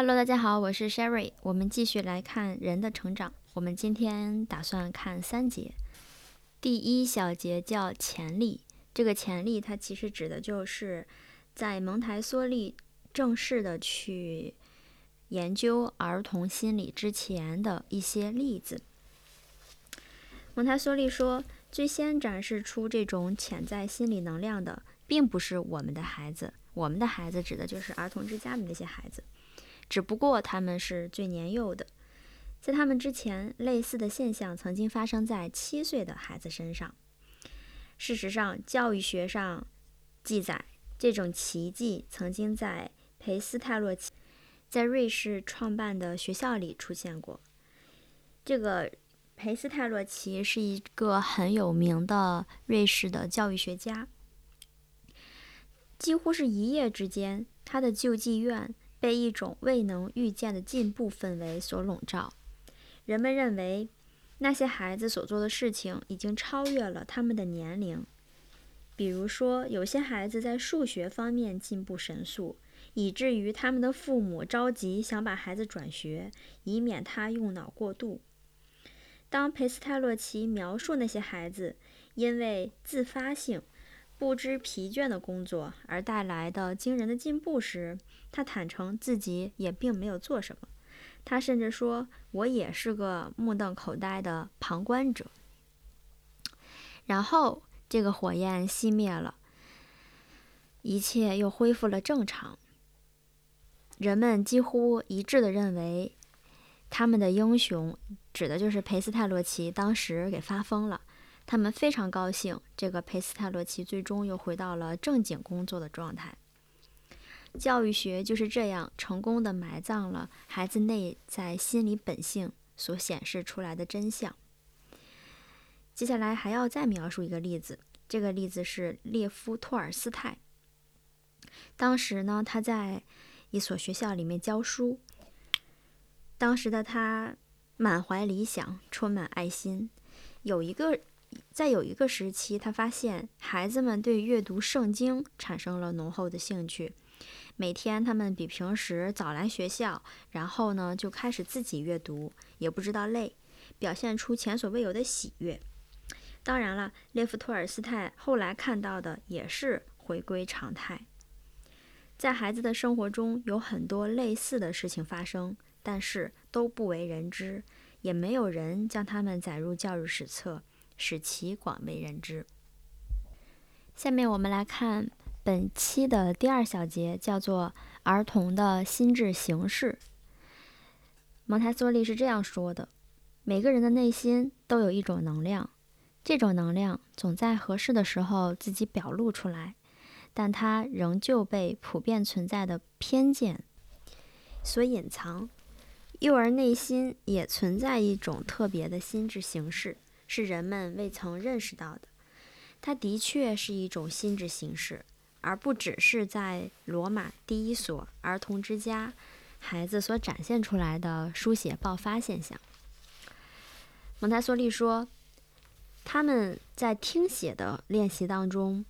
Hello，大家好，我是 Sherry。我们继续来看人的成长。我们今天打算看三节。第一小节叫潜力，这个潜力它其实指的就是在蒙台梭利正式的去研究儿童心理之前的一些例子。蒙台梭利说，最先展示出这种潜在心理能量的，并不是我们的孩子，我们的孩子指的就是儿童之家的那些孩子。只不过他们是最年幼的，在他们之前，类似的现象曾经发生在七岁的孩子身上。事实上，教育学上记载，这种奇迹曾经在裴斯泰洛奇在瑞士创办的学校里出现过。这个裴斯泰洛奇是一个很有名的瑞士的教育学家，几乎是一夜之间，他的救济院。被一种未能预见的进步氛围所笼罩，人们认为那些孩子所做的事情已经超越了他们的年龄。比如说，有些孩子在数学方面进步神速，以至于他们的父母着急想把孩子转学，以免他用脑过度。当裴斯泰洛奇描述那些孩子因为自发性。不知疲倦的工作而带来的惊人的进步时，他坦诚自己也并没有做什么。他甚至说：“我也是个目瞪口呆的旁观者。”然后，这个火焰熄灭了，一切又恢复了正常。人们几乎一致地认为，他们的英雄指的就是裴斯泰洛奇，当时给发疯了。他们非常高兴，这个佩斯泰洛奇最终又回到了正经工作的状态。教育学就是这样成功的埋葬了孩子内在心理本性所显示出来的真相。接下来还要再描述一个例子，这个例子是列夫·托尔斯泰。当时呢，他在一所学校里面教书。当时的他满怀理想，充满爱心，有一个。在有一个时期，他发现孩子们对阅读圣经产生了浓厚的兴趣。每天，他们比平时早来学校，然后呢，就开始自己阅读，也不知道累，表现出前所未有的喜悦。当然了，列夫·托尔斯泰后来看到的也是回归常态。在孩子的生活中有很多类似的事情发生，但是都不为人知，也没有人将他们载入教育史册。使其广为人知。下面我们来看本期的第二小节，叫做“儿童的心智形式”。蒙台梭利是这样说的：“每个人的内心都有一种能量，这种能量总在合适的时候自己表露出来，但它仍旧被普遍存在的偏见所隐藏。幼儿内心也存在一种特别的心智形式。”是人们未曾认识到的，它的确是一种心智形式，而不只是在罗马第一所儿童之家孩子所展现出来的书写爆发现象。蒙台梭利说，他们在听写的练习当中，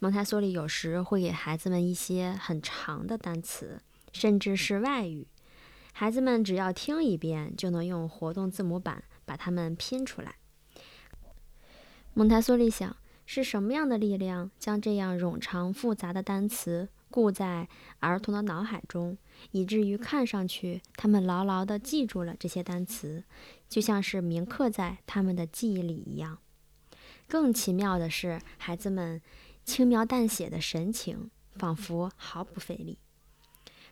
蒙台梭利有时会给孩子们一些很长的单词，甚至是外语，孩子们只要听一遍，就能用活动字母板把它们拼出来。蒙台梭利想，是什么样的力量将这样冗长复杂的单词固在儿童的脑海中，以至于看上去他们牢牢地记住了这些单词，就像是铭刻在他们的记忆里一样。更奇妙的是，孩子们轻描淡写的神情仿佛毫不费力。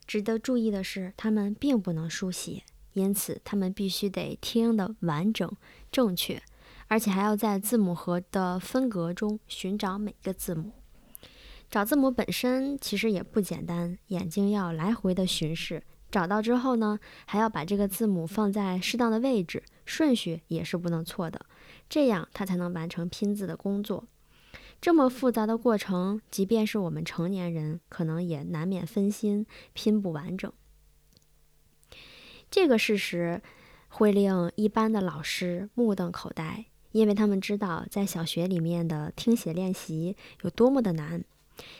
值得注意的是，他们并不能书写，因此他们必须得听得完整、正确。而且还要在字母盒的分隔中寻找每个字母。找字母本身其实也不简单，眼睛要来回的巡视，找到之后呢，还要把这个字母放在适当的位置，顺序也是不能错的，这样它才能完成拼字的工作。这么复杂的过程，即便是我们成年人，可能也难免分心，拼不完整。这个事实会令一般的老师目瞪口呆。因为他们知道，在小学里面的听写练习有多么的难，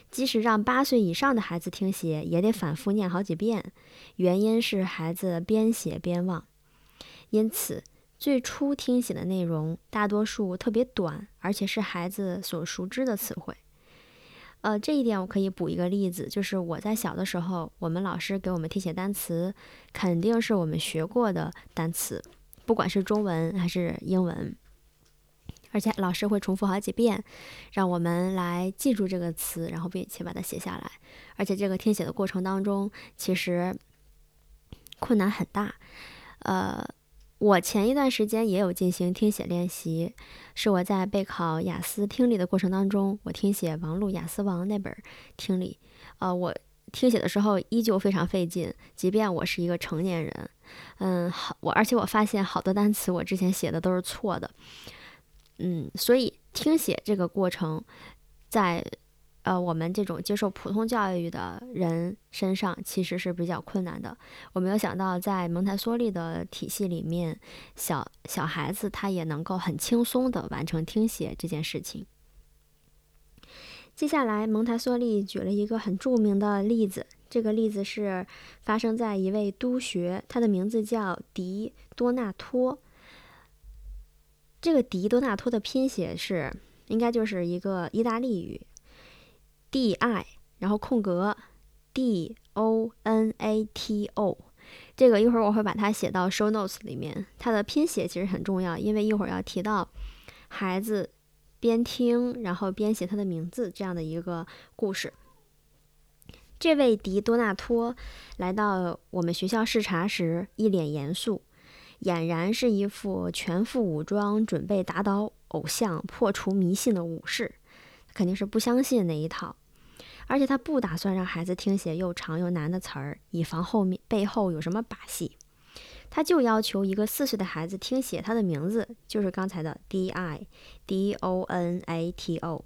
即使让八岁以上的孩子听写，也得反复念好几遍，原因是孩子边写边忘。因此，最初听写的内容大多数特别短，而且是孩子所熟知的词汇。呃，这一点我可以补一个例子，就是我在小的时候，我们老师给我们听写单词，肯定是我们学过的单词，不管是中文还是英文。而且老师会重复好几遍，让我们来记住这个词，然后并且把它写下来。而且这个听写的过程当中，其实困难很大。呃，我前一段时间也有进行听写练习，是我在备考雅思听力的过程当中，我听写王璐《雅思王》那本听力。呃，我听写的时候依旧非常费劲，即便我是一个成年人。嗯，好，我而且我发现好多单词我之前写的都是错的。嗯，所以听写这个过程，在呃我们这种接受普通教育的人身上其实是比较困难的。我没有想到，在蒙台梭利的体系里面，小小孩子他也能够很轻松地完成听写这件事情。接下来，蒙台梭利举了一个很著名的例子，这个例子是发生在一位督学，他的名字叫迪多纳托。这个迪多纳托的拼写是，应该就是一个意大利语，D I，然后空格 D O N A T O。这个一会儿我会把它写到 show notes 里面。它的拼写其实很重要，因为一会儿要提到孩子边听然后边写他的名字这样的一个故事。这位迪多纳托来到我们学校视察时，一脸严肃。俨然是一副全副武装、准备打倒偶像、破除迷信的武士，肯定是不相信那一套。而且他不打算让孩子听写又长又难的词儿，以防后面背后有什么把戏。他就要求一个四岁的孩子听写他的名字，就是刚才的 D I D O N A T O。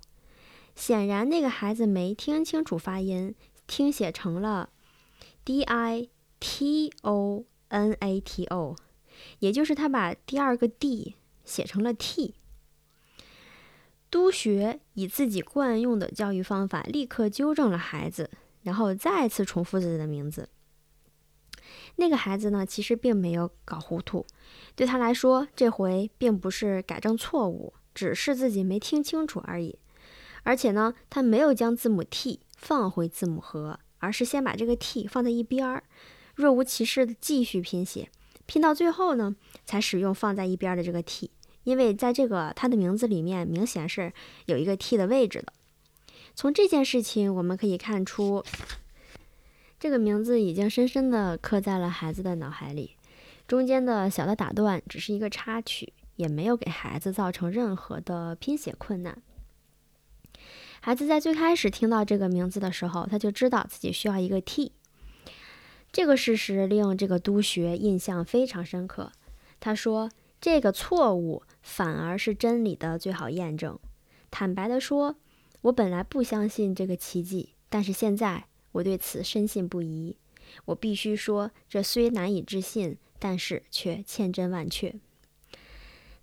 显然那个孩子没听清楚发音，听写成了 D I T O N A T O。也就是他把第二个 D 写成了 T。督学以自己惯用的教育方法立刻纠正了孩子，然后再次重复自己的名字。那个孩子呢，其实并没有搞糊涂，对他来说，这回并不是改正错误，只是自己没听清楚而已。而且呢，他没有将字母 T 放回字母盒，而是先把这个 T 放在一边儿，若无其事的继续拼写。拼到最后呢，才使用放在一边的这个 T，因为在这个他的名字里面明显是有一个 T 的位置的。从这件事情我们可以看出，这个名字已经深深地刻在了孩子的脑海里。中间的小的打断只是一个插曲，也没有给孩子造成任何的拼写困难。孩子在最开始听到这个名字的时候，他就知道自己需要一个 T。这个事实令这个督学印象非常深刻。他说：“这个错误反而是真理的最好验证。”坦白地说，我本来不相信这个奇迹，但是现在我对此深信不疑。我必须说，这虽难以置信，但是却千真万确。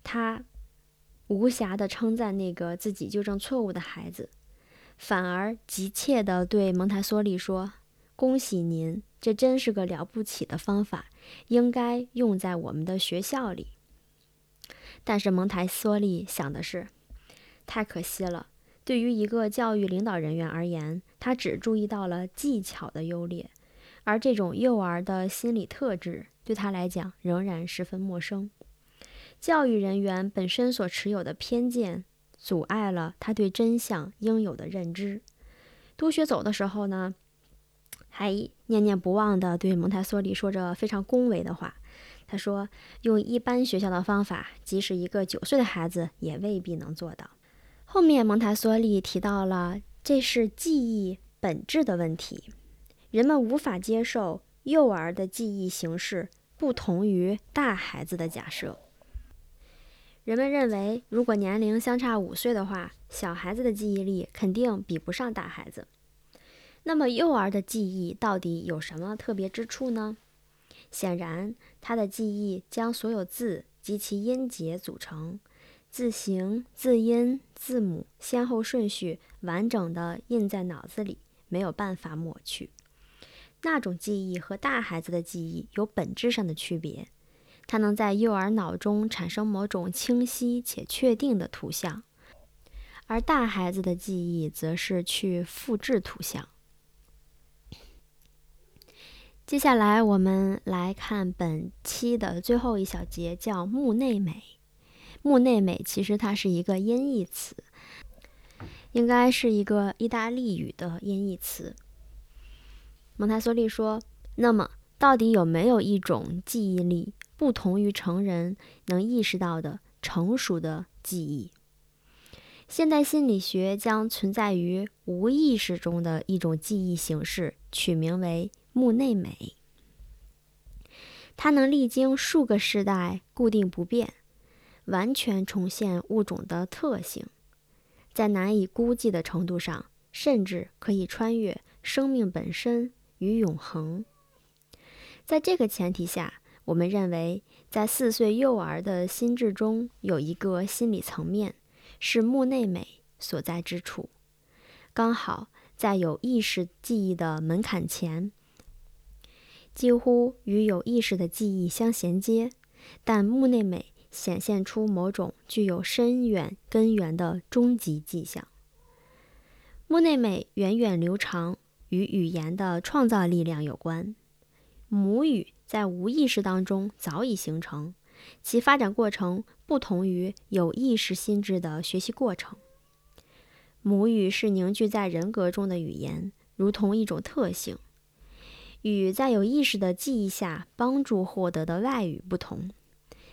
他无暇地称赞那个自己纠正错误的孩子，反而急切地对蒙台梭利说：“恭喜您！”这真是个了不起的方法，应该用在我们的学校里。但是蒙台梭利想的是，太可惜了。对于一个教育领导人员而言，他只注意到了技巧的优劣，而这种幼儿的心理特质对他来讲仍然十分陌生。教育人员本身所持有的偏见，阻碍了他对真相应有的认知。督学走的时候呢？还念念不忘地对蒙台梭利说着非常恭维的话。他说：“用一般学校的方法，即使一个九岁的孩子也未必能做到。”后面蒙台梭利提到了这是记忆本质的问题，人们无法接受幼儿的记忆形式不同于大孩子的假设。人们认为，如果年龄相差五岁的话，小孩子的记忆力肯定比不上大孩子。那么，幼儿的记忆到底有什么特别之处呢？显然，他的记忆将所有字及其音节组成，字形、字音、字母先后顺序完整的印在脑子里，没有办法抹去。那种记忆和大孩子的记忆有本质上的区别，它能在幼儿脑中产生某种清晰且确定的图像，而大孩子的记忆则是去复制图像。接下来，我们来看本期的最后一小节，叫木内美。木内美其实它是一个音译词，应该是一个意大利语的音译词。蒙台梭利说：“那么，到底有没有一种记忆力不同于成人能意识到的成熟的记忆？现代心理学将存在于无意识中的一种记忆形式取名为。”木内美，它能历经数个世代固定不变，完全重现物种的特性，在难以估计的程度上，甚至可以穿越生命本身与永恒。在这个前提下，我们认为，在四岁幼儿的心智中有一个心理层面，是木内美所在之处，刚好在有意识记忆的门槛前。几乎与有意识的记忆相衔接，但木内美显现出某种具有深远根源的终极迹象。木内美源远流长，与语言的创造力量有关。母语在无意识当中早已形成，其发展过程不同于有意识心智的学习过程。母语是凝聚在人格中的语言，如同一种特性。与在有意识的记忆下帮助获得的外语不同，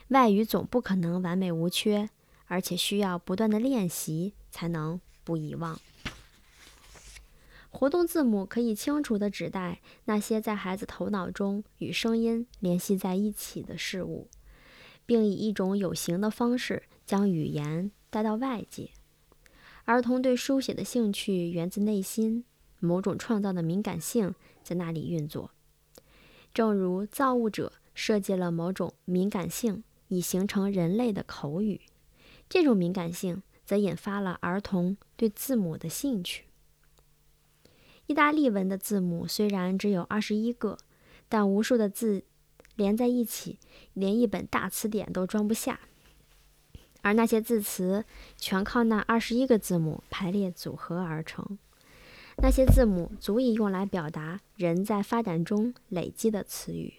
外语总不可能完美无缺，而且需要不断的练习才能不遗忘。活动字母可以清楚地指代那些在孩子头脑中与声音联系在一起的事物，并以一种有形的方式将语言带到外界。儿童对书写的兴趣源自内心某种创造的敏感性。在那里运作，正如造物者设计了某种敏感性，以形成人类的口语。这种敏感性则引发了儿童对字母的兴趣。意大利文的字母虽然只有二十一个，但无数的字连在一起，连一本大词典都装不下。而那些字词全靠那二十一个字母排列组合而成。那些字母足以用来表达人在发展中累积的词语，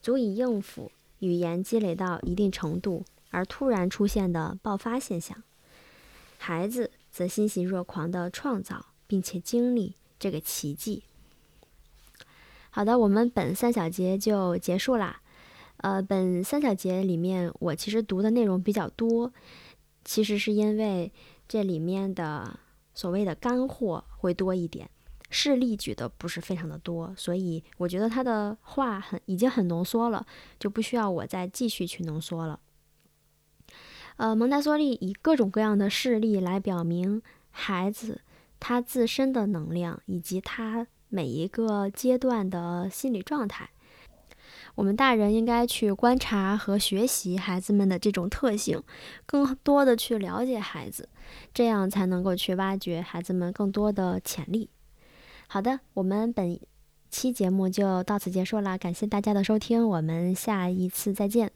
足以应付语言积累到一定程度而突然出现的爆发现象。孩子则欣喜若狂地创造并且经历这个奇迹。好的，我们本三小节就结束啦。呃，本三小节里面我其实读的内容比较多，其实是因为这里面的。所谓的干货会多一点，事例举的不是非常的多，所以我觉得他的话很已经很浓缩了，就不需要我再继续去浓缩了。呃，蒙台梭利以各种各样的事例来表明孩子他自身的能量以及他每一个阶段的心理状态。我们大人应该去观察和学习孩子们的这种特性，更多的去了解孩子，这样才能够去挖掘孩子们更多的潜力。好的，我们本期节目就到此结束了，感谢大家的收听，我们下一次再见。